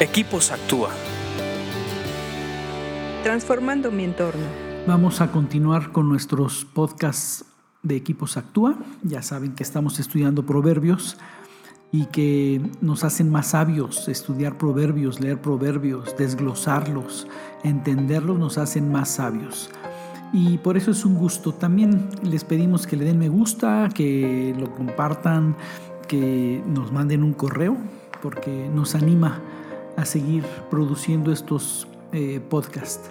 Equipos Actúa. Transformando mi entorno. Vamos a continuar con nuestros podcasts de Equipos Actúa. Ya saben que estamos estudiando proverbios y que nos hacen más sabios. Estudiar proverbios, leer proverbios, desglosarlos, entenderlos nos hacen más sabios. Y por eso es un gusto. También les pedimos que le den me gusta, que lo compartan, que nos manden un correo, porque nos anima a seguir produciendo estos eh, podcasts.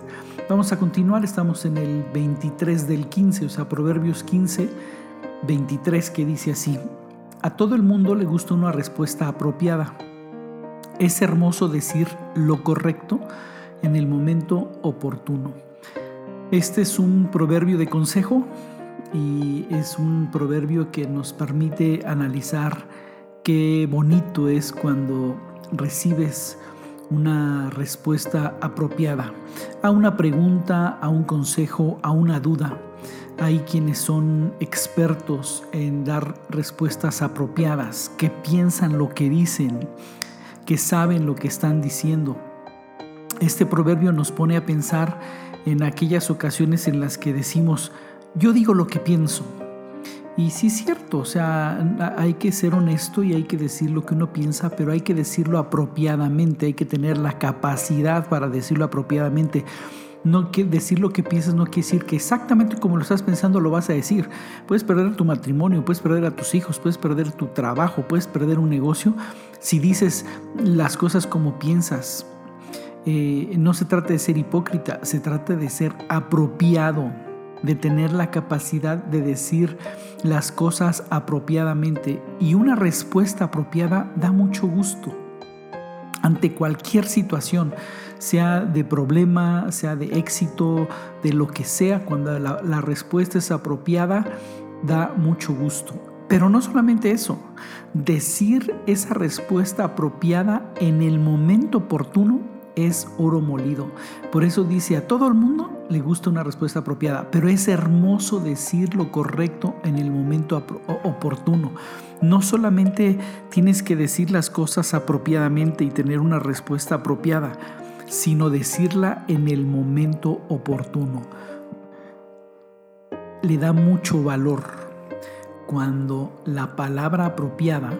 Vamos a continuar, estamos en el 23 del 15, o sea, Proverbios 15, 23, que dice así, a todo el mundo le gusta una respuesta apropiada. Es hermoso decir lo correcto en el momento oportuno. Este es un proverbio de consejo y es un proverbio que nos permite analizar qué bonito es cuando recibes una respuesta apropiada a una pregunta, a un consejo, a una duda. Hay quienes son expertos en dar respuestas apropiadas, que piensan lo que dicen, que saben lo que están diciendo. Este proverbio nos pone a pensar en aquellas ocasiones en las que decimos, yo digo lo que pienso, y sí es cierto, o sea, hay que ser honesto y hay que decir lo que uno piensa, pero hay que decirlo apropiadamente, hay que tener la capacidad para decirlo apropiadamente. No que decir lo que piensas no quiere decir que exactamente como lo estás pensando lo vas a decir. Puedes perder tu matrimonio, puedes perder a tus hijos, puedes perder tu trabajo, puedes perder un negocio si dices las cosas como piensas. Eh, no se trata de ser hipócrita, se trata de ser apropiado de tener la capacidad de decir las cosas apropiadamente y una respuesta apropiada da mucho gusto ante cualquier situación, sea de problema, sea de éxito, de lo que sea, cuando la, respuesta es apropiada, da mucho gusto. Pero no solamente eso, decir esa respuesta apropiada en el momento oportuno es oro molido. Por eso dice a todo el mundo le gusta una respuesta apropiada, pero es hermoso decir lo correcto en el momento oportuno. No solamente tienes que decir las cosas apropiadamente y tener una respuesta apropiada, sino decirla en el momento oportuno. Le da mucho valor cuando la palabra apropiada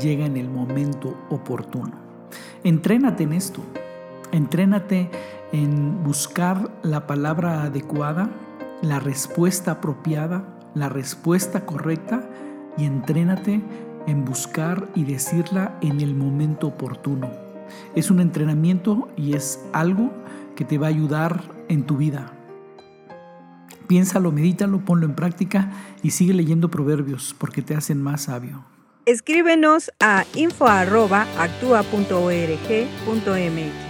llega en el momento oportuno. Entrénate en esto. Entrénate en buscar la palabra adecuada, la respuesta apropiada, la respuesta correcta y entrénate en buscar y decirla en el momento oportuno. Es un entrenamiento y es algo que te va a ayudar en tu vida. Piénsalo, medítalo, ponlo en práctica y sigue leyendo proverbios porque te hacen más sabio. Escríbenos a info.actua.org.mx.